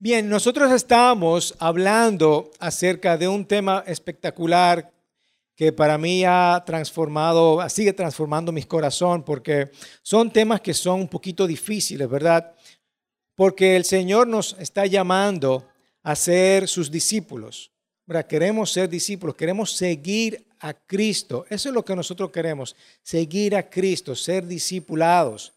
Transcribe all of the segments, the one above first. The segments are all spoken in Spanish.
Bien, nosotros estamos hablando acerca de un tema espectacular que para mí ha transformado, sigue transformando mi corazón, porque son temas que son un poquito difíciles, ¿verdad? Porque el Señor nos está llamando a ser sus discípulos. ¿verdad? Queremos ser discípulos, queremos seguir a Cristo. Eso es lo que nosotros queremos, seguir a Cristo, ser discipulados.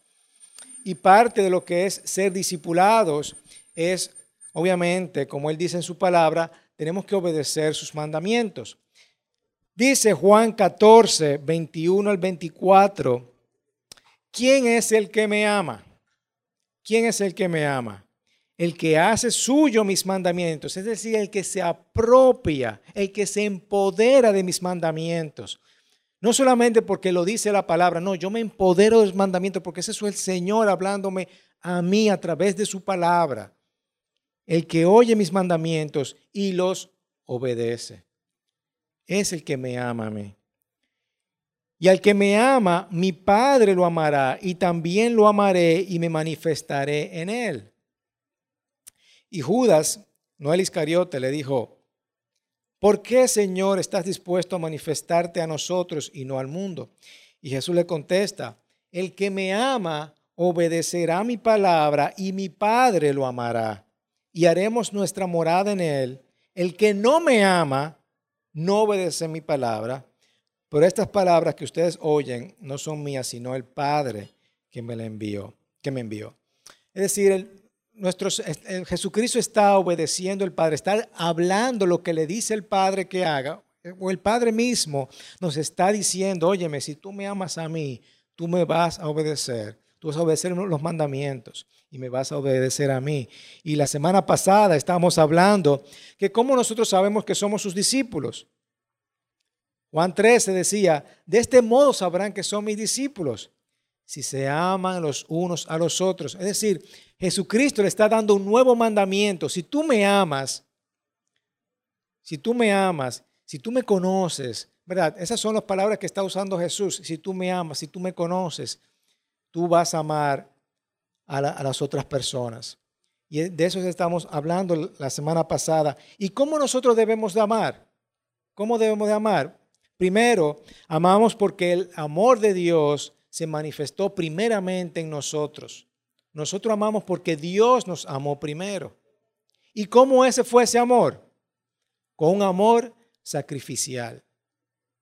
Y parte de lo que es ser discipulados es Obviamente, como Él dice en su palabra, tenemos que obedecer sus mandamientos. Dice Juan 14, 21 al 24, ¿quién es el que me ama? ¿Quién es el que me ama? El que hace suyo mis mandamientos, es decir, el que se apropia, el que se empodera de mis mandamientos. No solamente porque lo dice la palabra, no, yo me empodero de los mandamientos porque ese es el Señor hablándome a mí a través de su palabra el que oye mis mandamientos y los obedece. Es el que me ama a mí. Y al que me ama, mi Padre lo amará y también lo amaré y me manifestaré en él. Y Judas, no el Iscariote, le dijo, ¿por qué, Señor, estás dispuesto a manifestarte a nosotros y no al mundo? Y Jesús le contesta, el que me ama obedecerá mi palabra y mi Padre lo amará y haremos nuestra morada en él. El que no me ama, no obedece mi palabra. Pero estas palabras que ustedes oyen no son mías, sino el Padre que me la envió, que me envió. Es decir, nuestro, Jesucristo está obedeciendo al Padre, está hablando lo que le dice el Padre que haga, o el Padre mismo nos está diciendo, óyeme, si tú me amas a mí, tú me vas a obedecer, tú vas a obedecer los mandamientos y me vas a obedecer a mí. Y la semana pasada estábamos hablando que cómo nosotros sabemos que somos sus discípulos. Juan 13 decía, de este modo sabrán que son mis discípulos, si se aman los unos a los otros. Es decir, Jesucristo le está dando un nuevo mandamiento. Si tú me amas, si tú me amas, si tú me conoces, ¿verdad? Esas son las palabras que está usando Jesús. Si tú me amas, si tú me conoces, tú vas a amar a, las otras personas. Y de eso estamos hablando la semana pasada. ¿Y cómo nosotros debemos de amar? ¿Cómo debemos de amar? Primero, amamos porque el amor de Dios se manifestó primeramente en nosotros. Nosotros amamos porque Dios nos amó primero. ¿Y cómo ese fue ese amor? Con un amor sacrificial.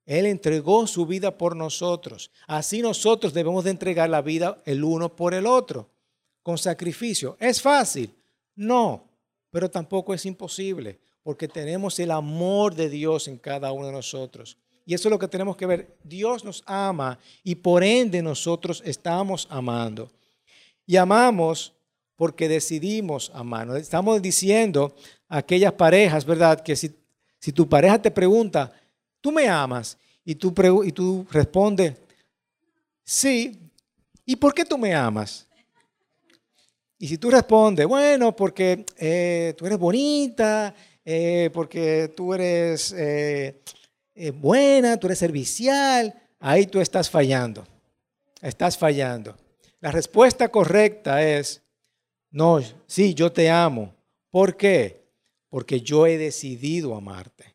Él entregó su vida por nosotros. Así nosotros debemos de entregar la vida el uno por el otro con sacrificio. ¿Es fácil? No, pero tampoco es imposible, porque tenemos el amor de Dios en cada uno de nosotros. Y eso es lo que tenemos que ver. Dios nos ama y por ende nosotros estamos amando. Y amamos porque decidimos amar. Estamos diciendo a aquellas parejas, ¿verdad? Que si, si tu pareja te pregunta, ¿tú me amas? Y tú, y tú respondes, sí. ¿Y por qué tú me amas? Y si tú respondes, bueno, porque eh, tú eres bonita, eh, porque tú eres eh, buena, tú eres servicial, ahí tú estás fallando. Estás fallando. La respuesta correcta es, no, sí, yo te amo. ¿Por qué? Porque yo he decidido amarte.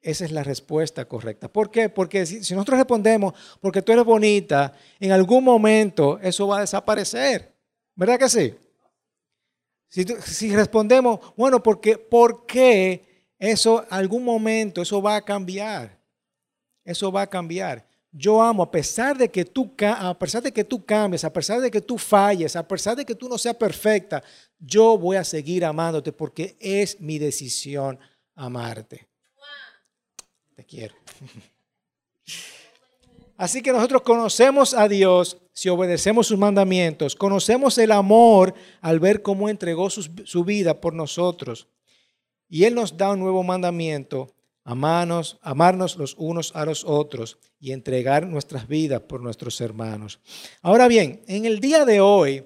Esa es la respuesta correcta. ¿Por qué? Porque si, si nosotros respondemos, porque tú eres bonita, en algún momento eso va a desaparecer. ¿Verdad que sí? Si, respondemos, bueno, porque, ¿por qué eso, algún momento, eso va a cambiar? Eso va a cambiar. Yo amo, a pesar de que tú, a pesar de que tú cambies, a pesar de que tú falles, a pesar de que tú no seas perfecta, yo voy a seguir amándote porque es mi decisión amarte. Te quiero. Así que nosotros conocemos a Dios si obedecemos sus mandamientos. Conocemos el amor al ver cómo entregó su, vida por nosotros. Y Él nos da un nuevo mandamiento, amarnos, amarnos los unos a los otros y entregar nuestras vidas por nuestros hermanos. Ahora bien, en el día de hoy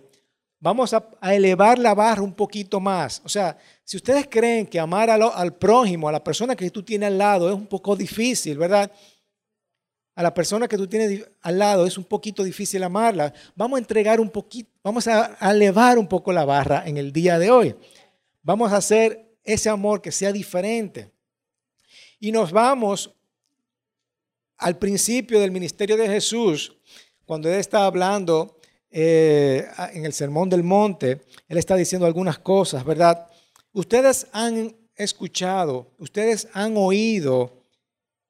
vamos a, elevar la barra un poquito más. O sea, si ustedes creen que amar al, al prójimo, a la persona que tú tienes al lado, es un poco difícil, ¿verdad? A la persona que tú tienes al lado es un poquito difícil amarla, vamos a entregar un poquito, vamos a elevar un poco la barra en el día de hoy. Vamos a hacer ese amor que sea diferente. Y nos vamos al principio del ministerio de Jesús, cuando Él está hablando eh, en el Sermón del Monte, Él está diciendo algunas cosas, ¿verdad? Ustedes han escuchado, ustedes han oído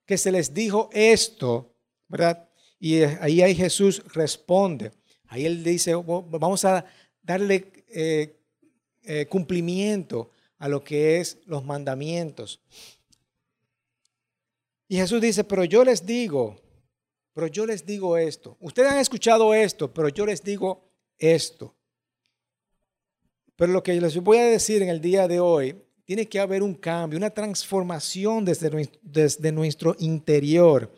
que se les dijo esto, ¿verdad? Y ahí, ahí Jesús responde. Ahí Él dice, vamos a darle eh, eh, cumplimiento a lo que es los mandamientos. Y Jesús dice, pero yo les digo, pero yo les digo esto. Ustedes han escuchado esto, pero yo les digo esto. Pero lo que les voy a decir en el día de hoy, tiene que haber un cambio, una transformación desde, desde nuestro interior.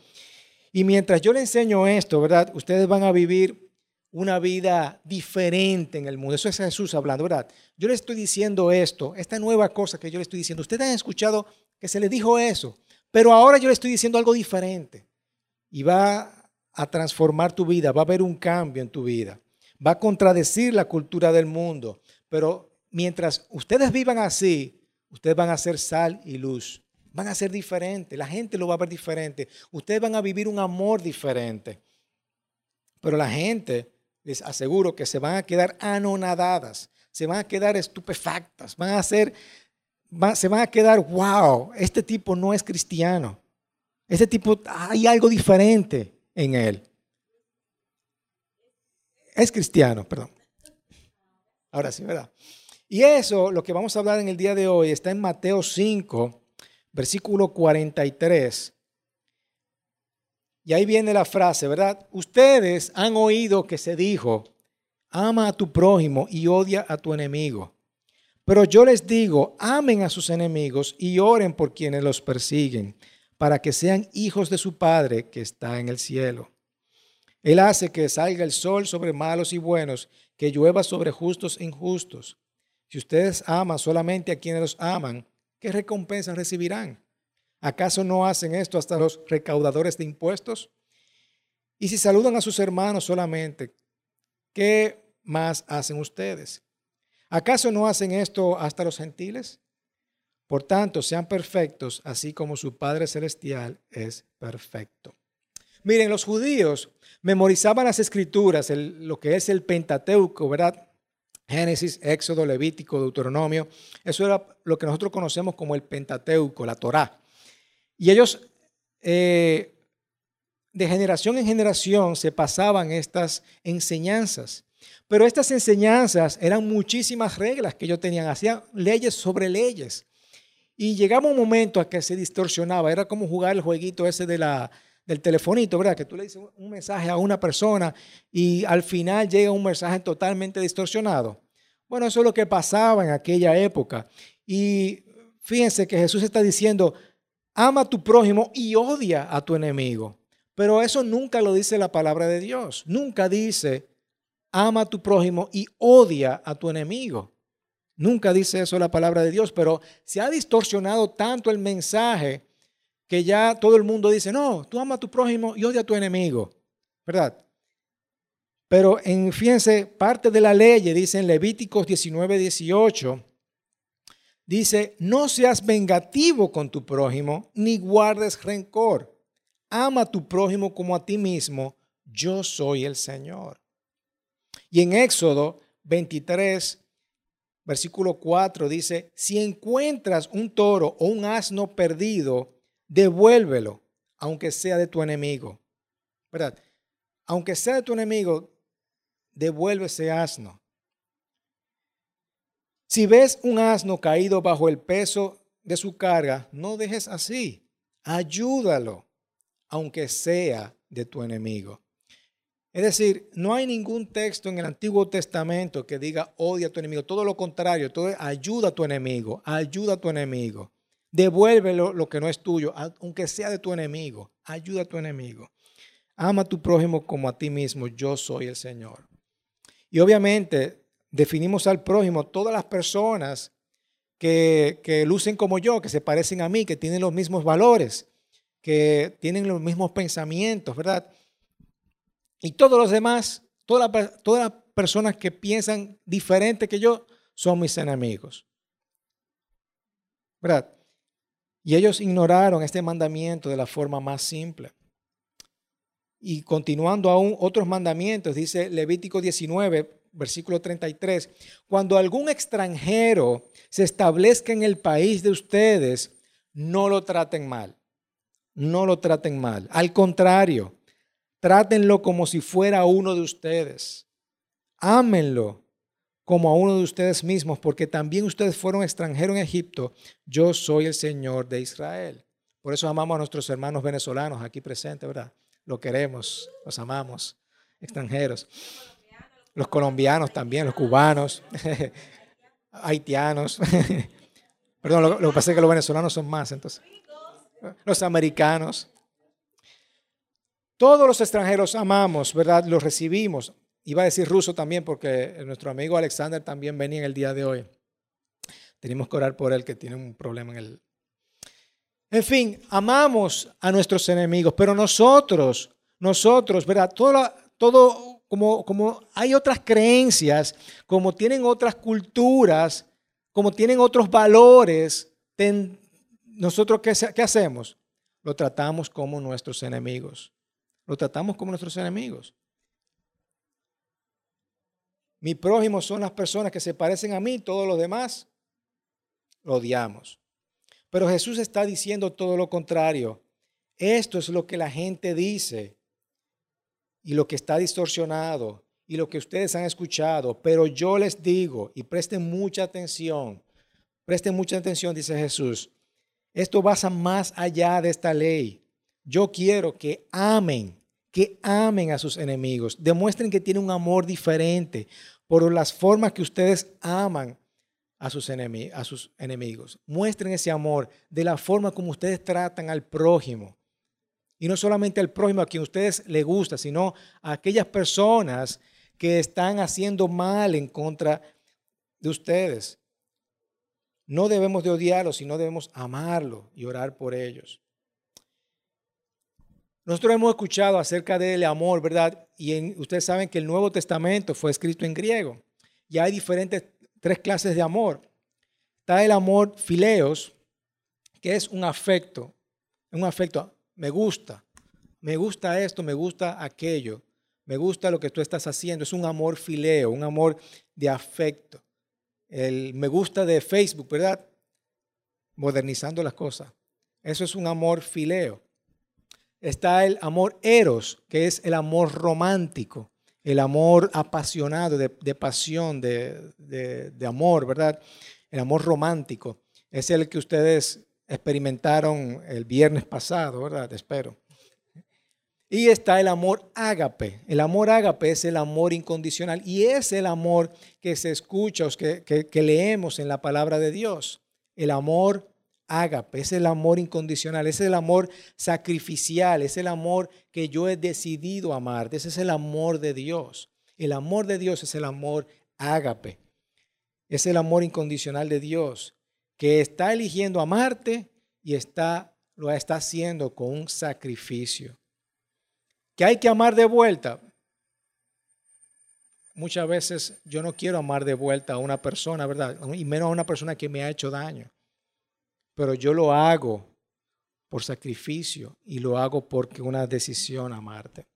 Y mientras yo les enseño esto, ¿verdad? Ustedes van a vivir una vida diferente en el mundo. Eso es Jesús hablando, ¿verdad? Yo les estoy diciendo esto, esta nueva cosa que yo les estoy diciendo. Ustedes han escuchado que se les dijo eso. Pero ahora yo le estoy diciendo algo diferente y va a transformar tu vida, va a haber un cambio en tu vida, va a contradecir la cultura del mundo. Pero mientras ustedes vivan así, ustedes van a ser sal y luz, van a ser diferentes, la gente lo va a ver diferente, ustedes van a vivir un amor diferente. Pero la gente, les aseguro que se van a quedar anonadadas, se van a quedar estupefactas, van a ser se van a quedar, wow, este tipo no es cristiano. Este tipo, hay algo diferente en él. Es cristiano, perdón. Ahora sí, ¿verdad? Y eso, lo que vamos a hablar en el día de hoy, está en Mateo 5, versículo 43. Y ahí viene la frase, ¿verdad? Ustedes han oído que se dijo, ama a tu prójimo y odia a tu enemigo. Pero yo les digo, amen a sus enemigos y oren por quienes los persiguen, para que sean hijos de su Padre que está en el cielo. Él hace que salga el sol sobre malos y buenos, que llueva sobre justos e injustos. Si ustedes aman solamente a quienes los aman, ¿qué recompensa recibirán? ¿Acaso no hacen esto hasta los recaudadores de impuestos? Y si saludan a sus hermanos solamente, ¿qué más hacen ustedes? ¿Acaso no hacen esto hasta los gentiles? Por tanto, sean perfectos, así como su Padre Celestial es perfecto. Miren, los judíos memorizaban las escrituras, lo que es el Pentateuco, ¿verdad? Génesis, Éxodo, Levítico, Deuteronomio. Eso era lo que nosotros conocemos como el Pentateuco, la Torá. Y ellos, eh, de generación en generación, se pasaban estas enseñanzas. Pero estas enseñanzas eran muchísimas reglas que ellos tenían, hacían leyes sobre leyes. Y llegaba un momento a que se distorsionaba, era como jugar el jueguito ese de la, del telefonito, ¿verdad? Que tú le dices un mensaje a una persona y al final llega un mensaje totalmente distorsionado. Bueno, eso es lo que pasaba en aquella época. Y fíjense que Jesús está diciendo, ama a tu prójimo y odia a tu enemigo. Pero eso nunca lo dice la palabra de Dios. Nunca dice, ama a tu prójimo y odia a tu enemigo. Nunca dice eso la palabra de Dios, pero se ha distorsionado tanto el mensaje que ya todo el mundo dice, no, tú ama a tu prójimo y odia a tu enemigo, ¿verdad? Pero en, fíjense, parte de la ley, dice en Levíticos 19, 18, dice, no seas vengativo con tu prójimo, ni guardes rencor. Ama a tu prójimo como a ti mismo, yo soy el Señor. Y en Éxodo 23, versículo 4 dice, si encuentras un toro o un asno perdido, devuélvelo, aunque sea de tu enemigo. ¿Verdad? Aunque sea de tu enemigo, devuelve ese asno. Si ves un asno caído bajo el peso de su carga, no dejes así. Ayúdalo, aunque sea de tu enemigo. Es decir, no hay ningún texto en el Antiguo Testamento que diga odia a tu enemigo. Todo lo contrario, todo ayuda a tu enemigo, ayuda a tu enemigo. Devuélvelo lo que no es tuyo, aunque sea de tu enemigo. Ayuda a tu enemigo. Ama a tu prójimo como a ti mismo. Yo soy el Señor. Y obviamente definimos al prójimo todas las personas que, que lucen como yo, que se parecen a mí, que tienen los mismos valores, que tienen los mismos pensamientos, ¿verdad? Y todos los demás, todas las, personas que piensan diferente que yo, son mis enemigos. ¿verdad? Y ellos ignoraron este mandamiento de la forma más simple. Y continuando aún otros mandamientos, dice Levítico 19, versículo 33, cuando algún extranjero se establezca en el país de ustedes, no lo traten mal, no lo traten mal. Al contrario, trátenlo como si fuera uno de ustedes. Ámenlo como a uno de ustedes mismos, porque también ustedes fueron extranjeros en Egipto. Yo soy el Señor de Israel. Por eso amamos a nuestros hermanos venezolanos aquí presentes, ¿verdad? Lo queremos, los amamos, extranjeros. Los colombianos también, los cubanos, haitianos. Perdón, lo, que pasa es que los venezolanos son más, entonces. Los americanos. Todos los extranjeros amamos, ¿verdad? Los recibimos. Iba a decir ruso también porque nuestro amigo Alexander también venía en el día de hoy. Tenemos que orar por él que tiene un problema en el... En fin, amamos a nuestros enemigos, pero nosotros, nosotros, ¿verdad? Todo, todo como, como hay otras creencias, como tienen otras culturas, como tienen otros valores, nosotros ¿qué, ¿qué hacemos? Lo tratamos como nuestros enemigos. Lo tratamos como nuestros enemigos. Mi prójimo son las personas que se parecen a mí, todos los demás lo odiamos. Pero Jesús está diciendo todo lo contrario. Esto es lo que la gente dice y lo que está distorsionado y lo que ustedes han escuchado. Pero yo les digo, y presten mucha atención, presten mucha atención, dice Jesús, esto va más allá de esta ley. Yo quiero que amen que amen a sus enemigos, demuestren que tienen un amor diferente por las formas que ustedes aman a sus, enemigos. Muestren ese amor de la forma como ustedes tratan al prójimo. Y no solamente al prójimo a quien ustedes le gusta, sino a aquellas personas que están haciendo mal en contra de ustedes. No debemos de odiarlos, sino debemos amarlos y orar por ellos. Nosotros hemos escuchado acerca del amor, ¿verdad? Y ustedes saben que el Nuevo Testamento fue escrito en griego. Y hay diferentes, tres clases de amor. Está el amor fileos, que es un afecto, un afecto, me gusta, me gusta esto, me gusta aquello, me gusta lo que tú estás haciendo. Es un amor fileo, un amor de afecto. El me gusta de Facebook, ¿verdad? Modernizando las cosas. Eso es un amor fileo está el amor eros, que es el amor romántico, el amor apasionado, de, pasión, de, de, amor, ¿verdad? El amor romántico. Es el que ustedes experimentaron el viernes pasado, ¿verdad? Espero. Y está el amor ágape. El amor ágape es el amor incondicional y es el amor que se escucha, que, que, que leemos en la palabra de Dios. El amor ágape, es el amor incondicional, es el amor sacrificial, es el amor que yo he decidido amar, ese es el amor de Dios. El amor de Dios es el amor ágape, es el amor incondicional de Dios, que está eligiendo amarte y está, lo está haciendo con un sacrificio. Que hay que amar de vuelta. Muchas veces yo no quiero amar de vuelta a una persona, ¿verdad? Y menos a una persona que me ha hecho daño pero yo lo hago por sacrificio y lo hago porque una decisión amarte.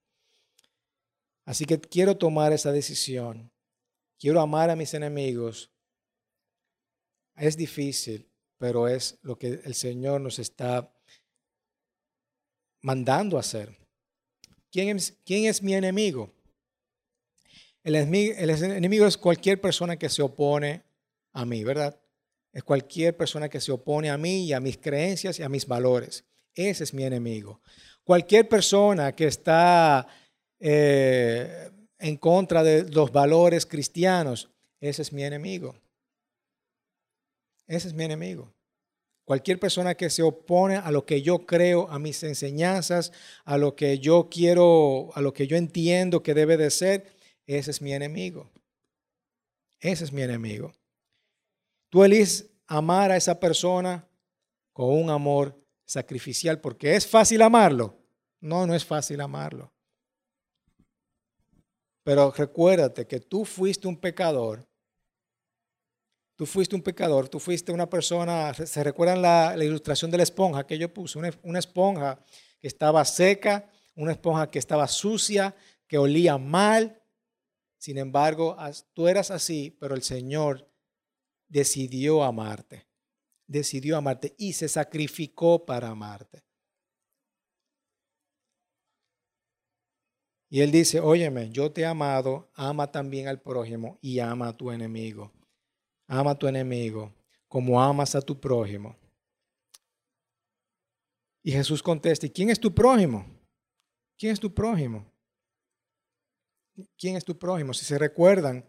Así que quiero tomar esa decisión. Quiero amar a mis enemigos. Es difícil, pero es lo que el Señor nos está mandando a hacer. ¿Quién es, mi enemigo? El, enemigo? el enemigo es cualquier persona que se opone a mí, ¿verdad? Es cualquier persona que se opone a mí y a mis creencias y a mis valores. Ese es mi enemigo. Cualquier persona que está eh, en contra de los valores cristianos, ese es mi enemigo. Ese es mi enemigo. Cualquier persona que se opone a lo que yo creo, a mis enseñanzas, a lo que yo quiero, a lo que yo entiendo que debe de ser, ese es mi enemigo. Ese es mi enemigo. Tú eliges amar a esa persona con un amor sacrificial, porque es fácil amarlo. No, no es fácil amarlo. Pero recuérdate que tú fuiste un pecador Tú fuiste un pecador, tú fuiste una persona, ¿se recuerdan la, ilustración de la esponja que yo puse? Una, una esponja que estaba seca, una esponja que estaba sucia, que olía mal. Sin embargo, tú eras así, pero el Señor decidió amarte. Decidió amarte y se sacrificó para amarte. Y él dice, óyeme, yo te he amado, ama también al prójimo y ama a tu enemigo. Ama a tu enemigo como amas a tu prójimo. Y Jesús contesta, ¿y quién es tu prójimo? ¿Quién es tu prójimo? ¿Quién es tu prójimo? Si se recuerdan,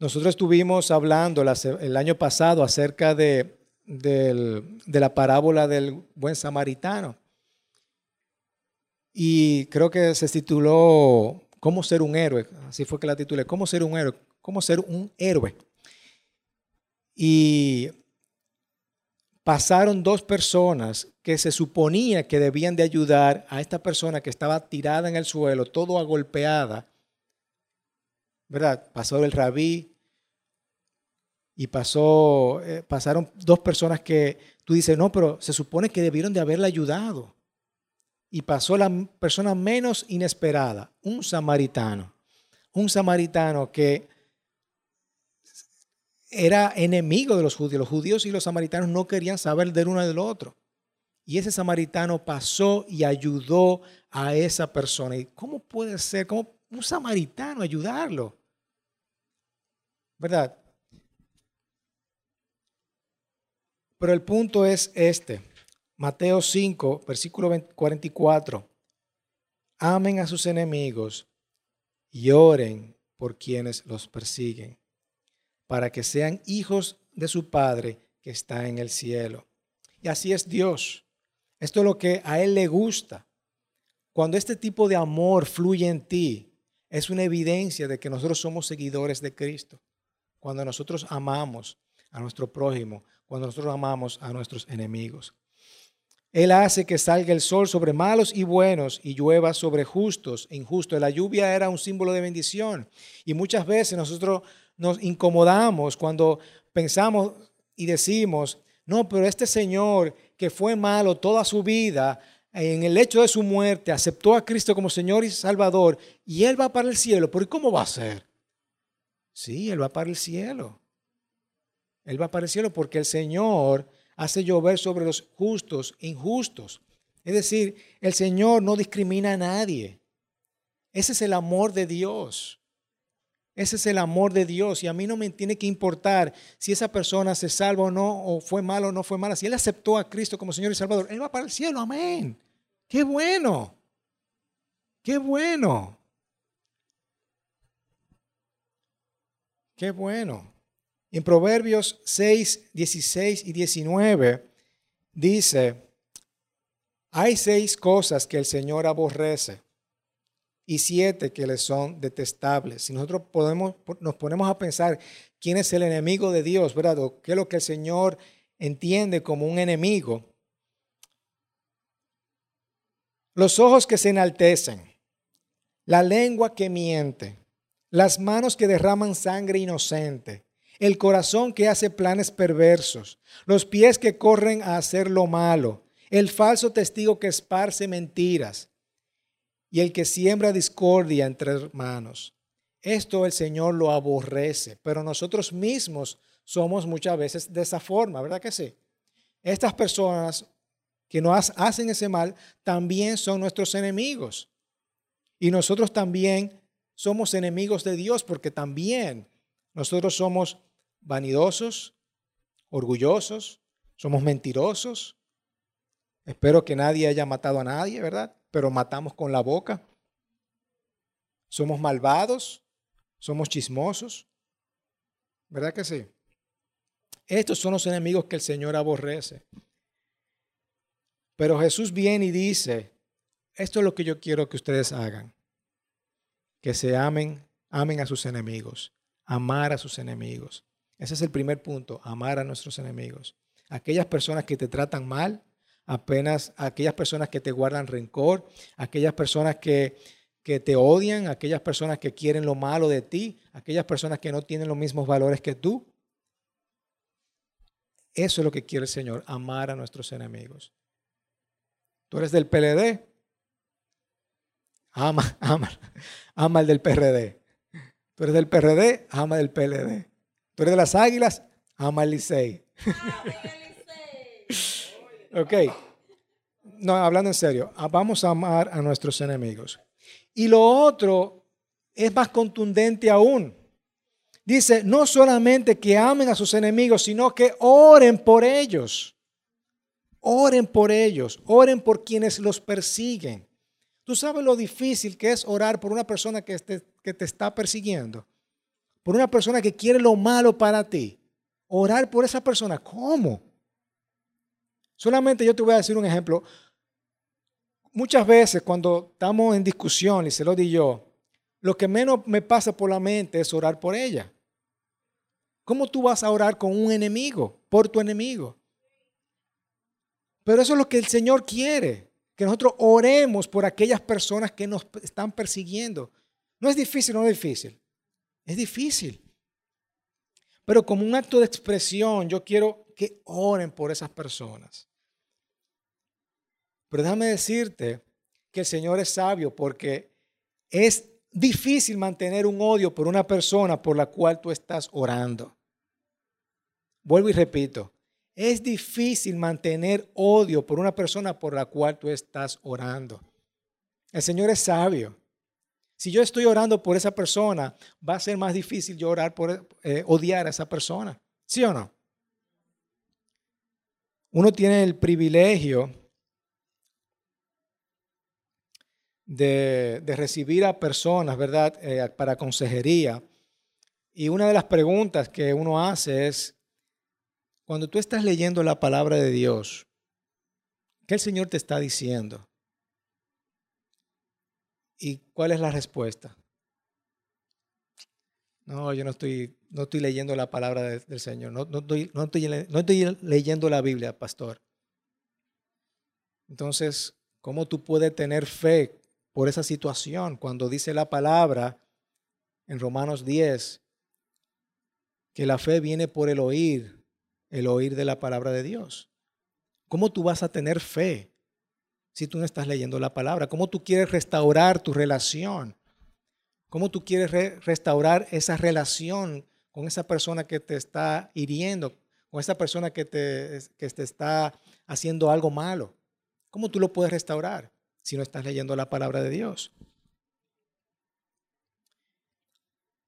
nosotros estuvimos hablando el año pasado acerca de, de la parábola del buen samaritano. Y creo que se tituló ¿Cómo ser un héroe? Así fue que la titulé, ¿Cómo ser un héroe? ¿Cómo ser un héroe? Y pasaron dos personas que se suponía que debían de ayudar a esta persona que estaba tirada en el suelo, todo agolpeada. ¿Verdad? Pasó el rabí y pasó, eh, pasaron dos personas que tú dices, no, pero se supone que debieron de haberle ayudado y pasó la persona menos inesperada, un samaritano. Un samaritano que era enemigo de los judíos. Los judíos y los samaritanos no querían saber del uno del otro. Y ese samaritano pasó y ayudó a esa persona. ¿Y cómo puede ser? ¿Cómo un samaritano ayudarlo? ¿Verdad? Pero el punto es este. Mateo 5, versículo 44. Amen a sus enemigos y oren por quienes los persiguen, para que sean hijos de su Padre que está en el cielo. Y así es Dios. Esto es lo que a Él le gusta. Cuando este tipo de amor fluye en ti, es una evidencia de que nosotros somos seguidores de Cristo. Cuando nosotros amamos a nuestro prójimo, cuando nosotros amamos a nuestros enemigos. Él hace que salga el sol sobre malos y buenos y llueva sobre justos e injustos. La lluvia era un símbolo de bendición. Y muchas veces nosotros nos incomodamos cuando pensamos y decimos, no, pero este Señor que fue malo toda su vida, en el hecho de su muerte, aceptó a Cristo como Señor y Salvador, y Él va para el cielo. ¿Pero cómo va a ser? Sí, Él va para el cielo. Él va para el cielo porque el Señor hace llover sobre los justos injustos. Es decir, el Señor no discrimina a nadie. Ese es el amor de Dios. Ese es el amor de Dios. Y a mí no me tiene que importar si esa persona se salva o no, o fue malo o no fue mala. Si él aceptó a Cristo como Señor y Salvador, él va para el cielo. Amén. Qué bueno. Qué bueno. Qué bueno. En Proverbios 6, 16 y 19 dice, hay seis cosas que el Señor aborrece y siete que le son detestables. Si nosotros podemos, nos ponemos a pensar quién es el enemigo de Dios, ¿verdad? Qué es lo que el Señor entiende como un enemigo. Los ojos que se enaltecen, la lengua que miente, las manos que derraman sangre inocente el corazón que hace planes perversos, los pies que corren a hacer lo malo, el falso testigo que esparce mentiras y el que siembra discordia entre hermanos. Esto el Señor lo aborrece, pero nosotros mismos somos muchas veces de esa forma, ¿verdad que sí? Estas personas que nos hacen ese mal también son nuestros enemigos. Y nosotros también somos enemigos de Dios porque también nosotros somos vanidosos, orgullosos, somos mentirosos. Espero que nadie haya matado a nadie, ¿verdad? Pero matamos con la boca. Somos malvados, somos chismosos. ¿Verdad que sí? Estos son los enemigos que el Señor aborrece. Pero Jesús viene y dice, esto es lo que yo quiero que ustedes hagan. Que se amen, amen a sus enemigos, amar a sus enemigos. Ese es el primer punto, amar a nuestros enemigos. Aquellas personas que te tratan mal, apenas aquellas personas que te guardan rencor, aquellas personas que, que te odian, aquellas personas que quieren lo malo de ti, aquellas personas que no tienen los mismos valores que tú. Eso es lo que quiere el Señor, amar a nuestros enemigos. Tú eres del PLD, ama, ama, ama el del PRD. Tú eres del PRD, ama del PLD. Tú eres de las águilas, ama el Licey. ok. No, hablando en serio, ah, vamos a amar a nuestros enemigos. Y lo otro es más contundente aún. Dice, no solamente que amen a sus enemigos, sino que oren por ellos. Oren por ellos, oren por quienes los persiguen. Tú sabes lo difícil que es orar por una persona que te, que te está persiguiendo, por una persona que quiere lo malo para ti. Orar por esa persona, ¿cómo? Solamente yo te voy a decir un ejemplo. Muchas veces cuando estamos en discusión, y se lo di yo, lo que menos me pasa por la mente es orar por ella. ¿Cómo tú vas a orar con un enemigo, por tu enemigo? Pero eso es lo que el Señor quiere, que nosotros oremos por aquellas personas que nos están persiguiendo. No es difícil, no es difícil. Es difícil. Pero como un acto de expresión, yo quiero que oren por esas personas. Pero déjame decirte que el Señor es sabio porque es difícil mantener un odio por una persona por la cual tú estás orando. Vuelvo y repito, es difícil mantener odio por una persona por la cual tú estás orando. El Señor es sabio. Si yo estoy orando por esa persona, va a ser más difícil yo orar por eh, odiar a esa persona. ¿Sí o no? Uno tiene el privilegio de, recibir a personas, ¿verdad?, eh, para consejería. Y una de las preguntas que uno hace es, cuando tú estás leyendo la palabra de Dios, ¿qué el Señor te está diciendo? ¿Y cuál es la respuesta? No, yo no estoy, no estoy leyendo la palabra del Señor, no, no, estoy, no, estoy, no estoy leyendo la Biblia, pastor. Entonces, ¿cómo tú puedes tener fe por esa situación cuando dice la palabra en Romanos 10 que la fe viene por el oír, el oír de la palabra de Dios. ¿Cómo tú vas a tener fe si tú no estás leyendo la palabra? ¿Cómo tú quieres restaurar tu relación? ¿Cómo tú quieres restaurar esa relación con esa persona que te está hiriendo, con esa persona que te, que te está haciendo algo malo? ¿Cómo tú lo puedes restaurar? si no estás leyendo la palabra de Dios.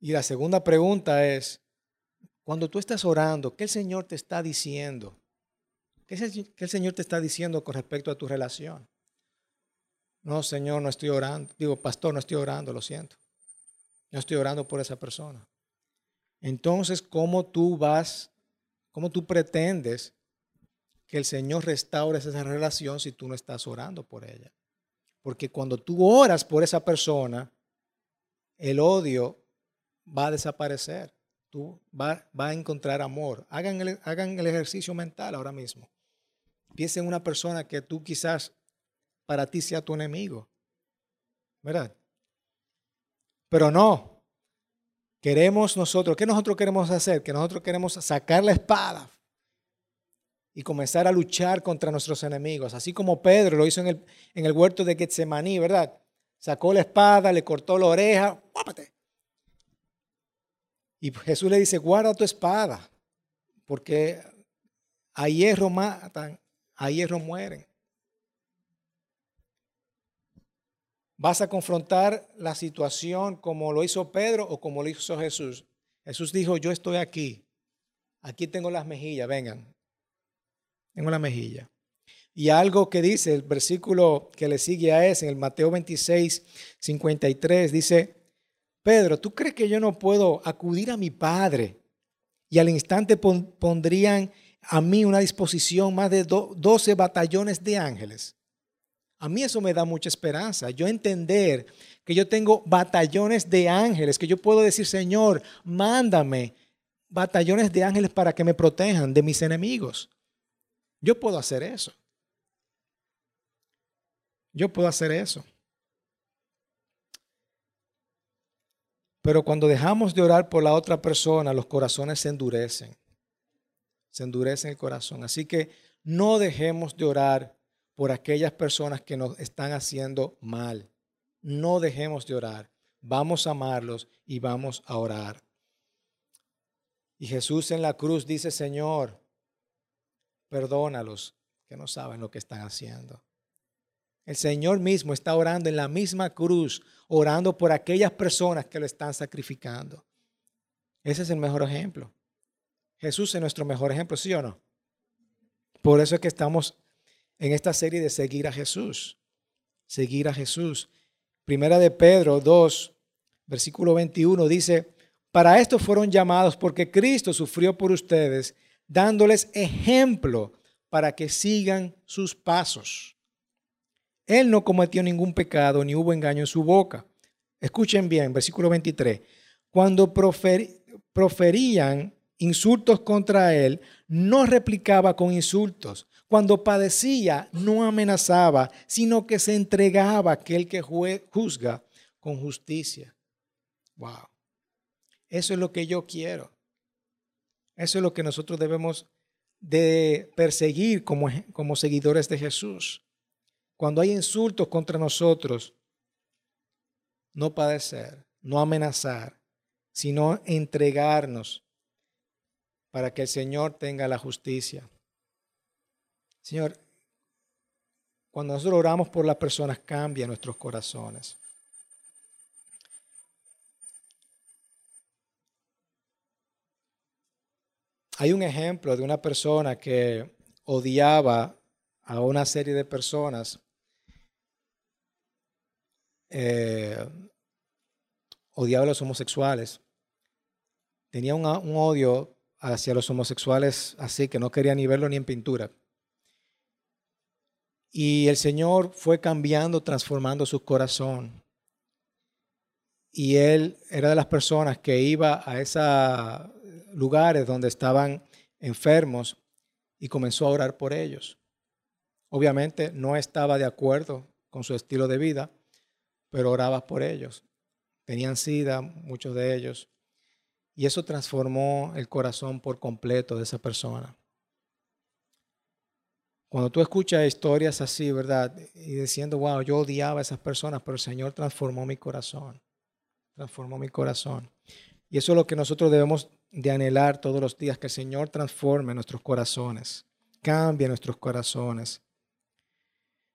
Y la segunda pregunta es, cuando tú estás orando, ¿qué el Señor te está diciendo? ¿Qué el Señor te está diciendo con respecto a tu relación? No, Señor, no estoy orando. Digo, pastor, no estoy orando, lo siento. No estoy orando por esa persona. Entonces, ¿cómo tú vas, cómo tú pretendes que el Señor restaure esa relación si tú no estás orando por ella? Porque cuando tú oras por esa persona, el odio va a desaparecer. Tú vas va a encontrar amor. Hagan el, hagan el ejercicio mental ahora mismo. Piensa en una persona que tú quizás para ti sea tu enemigo. ¿Verdad? Pero no. Queremos nosotros, ¿qué nosotros queremos hacer? Que nosotros queremos sacar la espada y comenzar a luchar contra nuestros enemigos, así como Pedro lo hizo en el, en el huerto de Getsemaní, ¿verdad? Sacó la espada, le cortó la oreja, Y Jesús le dice, guarda tu espada, porque a hierro matan, a hierro mueren. ¿Vas a confrontar la situación como lo hizo Pedro o como lo hizo Jesús? Jesús dijo, yo estoy aquí, aquí tengo las mejillas, vengan, en una mejilla. Y algo que dice el versículo que le sigue a ese, en el Mateo 26, 53, dice, Pedro, ¿tú crees que yo no puedo acudir a mi Padre y al instante pondrían a mí una disposición más de 12 batallones de ángeles? A mí eso me da mucha esperanza. Yo entender que yo tengo batallones de ángeles, que yo puedo decir, Señor, mándame batallones de ángeles para que me protejan de mis enemigos. Yo puedo hacer eso. Yo puedo hacer eso. Pero cuando dejamos de orar por la otra persona, los corazones se endurecen. se endurece el corazón. Así que no dejemos de orar por aquellas personas que nos están haciendo mal. No dejemos de orar. Vamos a amarlos y vamos a orar. Y Jesús en la cruz dice, Señor, perdónalos que no saben lo que están haciendo. El Señor mismo está orando en la misma cruz, orando por aquellas personas que lo están sacrificando. Ese es el mejor ejemplo. Jesús es nuestro mejor ejemplo, ¿sí o no? Por eso es que estamos en esta serie de seguir a Jesús. Seguir a Jesús. Primera de Pedro 2, versículo 21 dice, para esto fueron llamados porque Cristo sufrió por ustedes, dándoles ejemplo para que sigan sus pasos. Él no cometió ningún pecado ni hubo engaño en su boca. Escuchen bien, versículo 23. Cuando proferían insultos contra él, no replicaba con insultos. Cuando padecía, no amenazaba, sino que se entregaba a aquel que juzga con justicia. Wow. Eso es lo que yo quiero. Eso es lo que nosotros debemos de perseguir como, como seguidores de Jesús. Cuando hay insultos contra nosotros, no padecer, no amenazar, sino entregarnos para que el Señor tenga la justicia. Señor, cuando nosotros oramos por las personas, cambia nuestros corazones. Hay un ejemplo de una persona que odiaba a una serie de personas eh, odiaba a los homosexuales. Tenía un, odio hacia los homosexuales así que no quería ni verlo ni en pintura. Y el Señor fue cambiando, transformando su corazón. Y él era de las personas que iba a esos lugares donde estaban enfermos y comenzó a orar por ellos. Obviamente no estaba de acuerdo con su estilo de vida, pero orabas por ellos. Tenían sida, muchos de ellos. Y eso transformó el corazón por completo de esa persona. Cuando tú escuchas historias así, ¿verdad? Y diciendo, wow, yo odiaba a esas personas, pero el Señor transformó mi corazón. Transformó mi corazón. Y eso es lo que nosotros debemos de anhelar todos los días, que el Señor transforme nuestros corazones, cambie nuestros corazones.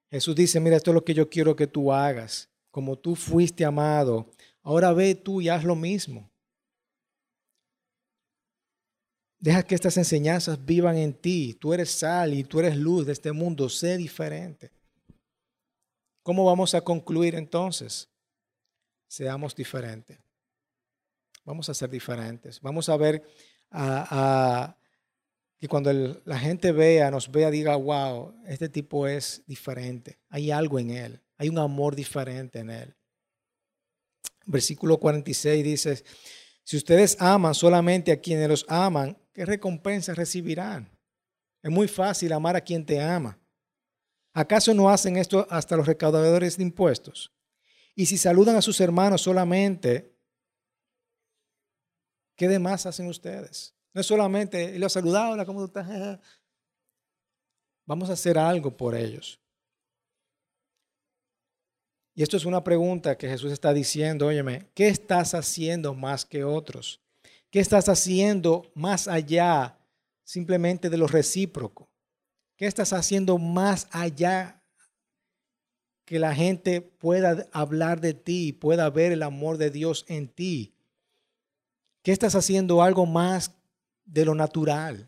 Jesús dice, mira, esto es lo que yo quiero que tú hagas como tú fuiste amado, ahora ve tú y haz lo mismo. Deja que estas enseñanzas vivan en ti. Tú eres sal y tú eres luz de este mundo. Sé diferente. ¿Cómo vamos a concluir entonces? Seamos diferentes. Vamos a ser diferentes. Vamos a ver a, que cuando la gente vea, nos vea, diga, wow, este tipo es diferente. Hay algo en él. Hay un amor diferente en él. Versículo 46 dice, si ustedes aman solamente a quienes los aman, ¿qué recompensa recibirán? Es muy fácil amar a quien te ama. ¿Acaso no hacen esto hasta los recaudadores de impuestos? Y si saludan a sus hermanos solamente, ¿qué demás hacen ustedes? No es solamente, lo ha saludado, hola, ¿cómo estás? Vamos a hacer algo por ellos. Y esto es una pregunta que Jesús está diciendo, óyeme, ¿qué estás haciendo más que otros? ¿Qué estás haciendo más allá simplemente de lo recíproco? ¿Qué estás haciendo más allá que la gente pueda hablar de ti, pueda ver el amor de Dios en ti? ¿Qué estás haciendo algo más de lo natural?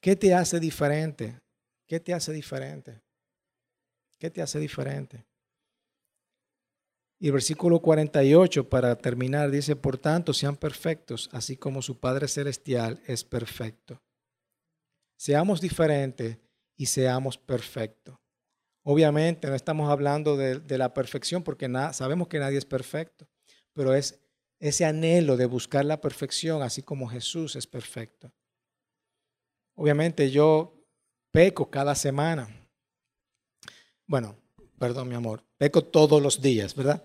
¿Qué te hace diferente? ¿Qué te hace diferente? ¿Qué te hace diferente? Y el versículo 48, para terminar, dice, por tanto, sean perfectos, así como su Padre Celestial es perfecto. Seamos diferentes y seamos perfectos. Obviamente no estamos hablando de, la perfección porque sabemos que nadie es perfecto, pero es ese anhelo de buscar la perfección, así como Jesús es perfecto. Obviamente yo Peco cada semana. Bueno, perdón mi amor, peco todos los días, ¿verdad?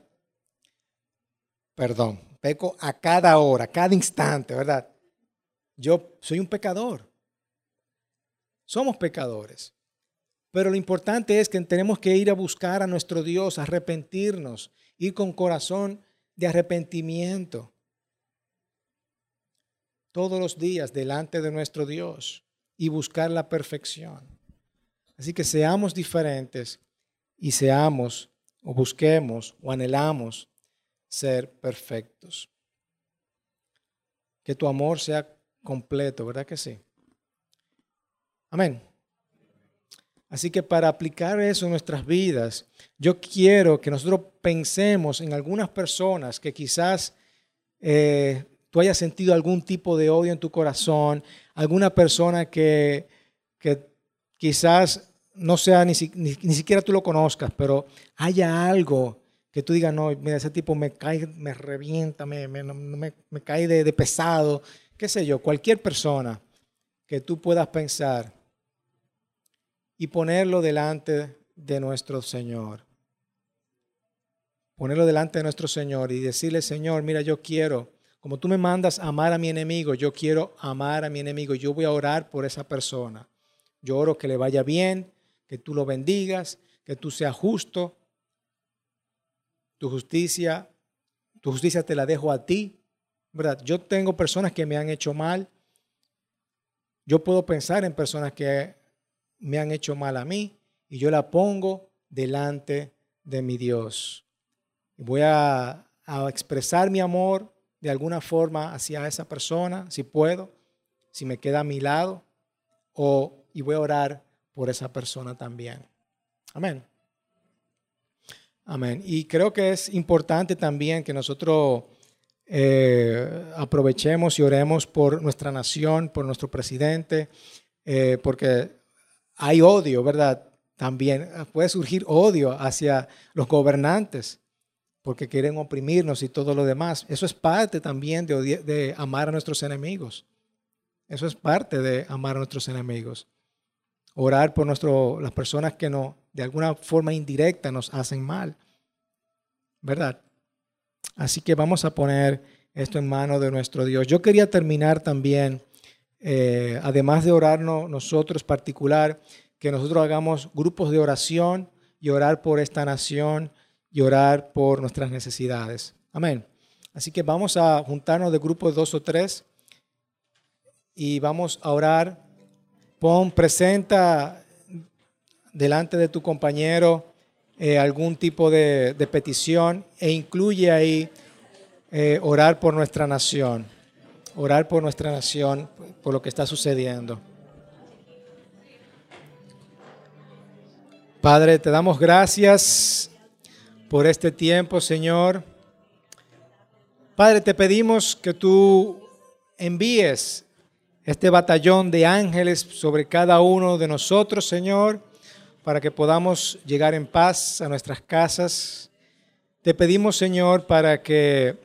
perdón, peco a cada hora, a cada instante, ¿verdad? Yo soy un pecador. Somos pecadores. Pero lo importante es que tenemos que ir a buscar a nuestro Dios, arrepentirnos, ir con corazón de arrepentimiento todos los días delante de nuestro Dios y buscar la perfección. Así que seamos diferentes y seamos o busquemos o anhelamos ser perfectos. Que tu amor sea completo, ¿verdad que sí? Amén. Así que para aplicar eso en nuestras vidas, yo quiero que nosotros pensemos en algunas personas que quizás eh, tú hayas sentido algún tipo de odio en tu corazón, alguna persona que, que quizás no sea ni, ni, siquiera tú lo conozcas, pero haya algo que tú digas, no, mira, ese tipo me cae, me revienta, me, me, me, cae de, de pesado, qué sé yo, cualquier persona que tú puedas pensar y ponerlo delante de nuestro Señor. Ponerlo delante de nuestro Señor y decirle, Señor, mira, yo quiero, como tú me mandas amar a mi enemigo, yo quiero amar a mi enemigo. Yo voy a orar por esa persona. Yo oro que le vaya bien, que tú lo bendigas, que tú seas justo. Tu justicia, tu justicia te la dejo a ti. ¿Verdad? Yo tengo personas que me han hecho mal. Yo puedo pensar en personas que me han hecho mal a mí y yo la pongo delante de mi Dios. Voy a, a expresar mi amor de alguna forma hacia esa persona, si puedo, si me queda a mi lado, o, y voy a orar por esa persona también. Amén. Amén. Y creo que es importante también que nosotros eh, aprovechemos y oremos por nuestra nación, por nuestro presidente, eh, porque hay odio, ¿verdad? También puede surgir odio hacia los gobernantes, porque quieren oprimirnos y todo lo demás. Eso es parte también de, amar a nuestros enemigos. Eso es parte de amar a nuestros enemigos orar por nuestro, las personas que no, de alguna forma indirecta nos hacen mal. ¿Verdad? Así que vamos a poner esto en manos de nuestro Dios. Yo quería terminar también, eh, además de orarnos nosotros particular, que nosotros hagamos grupos de oración y orar por esta nación y orar por nuestras necesidades. Amén. Así que vamos a juntarnos de grupos dos o tres y vamos a orar Pon, presenta delante de tu compañero eh, algún tipo de, petición e incluye ahí eh, orar por nuestra nación, orar por nuestra nación, por lo que está sucediendo. Padre, te damos gracias por este tiempo, Señor. Padre, te pedimos que tú envíes este batallón de ángeles sobre cada uno de nosotros, Señor, para que podamos llegar en paz a nuestras casas. Te pedimos, Señor, para que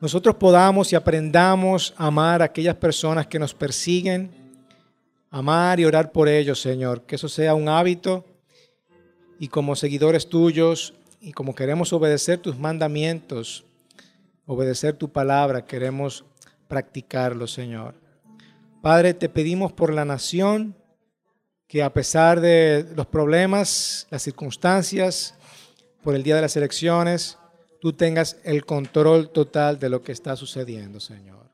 nosotros podamos y aprendamos a amar a aquellas personas que nos persiguen, amar y orar por ellos, Señor. Que eso sea un hábito y como seguidores tuyos y como queremos obedecer tus mandamientos, obedecer tu palabra, queremos practicarlo, Señor. Padre, te pedimos por la nación que a pesar de los problemas, las circunstancias, por el día de las elecciones, tú tengas el control total de lo que está sucediendo, Señor.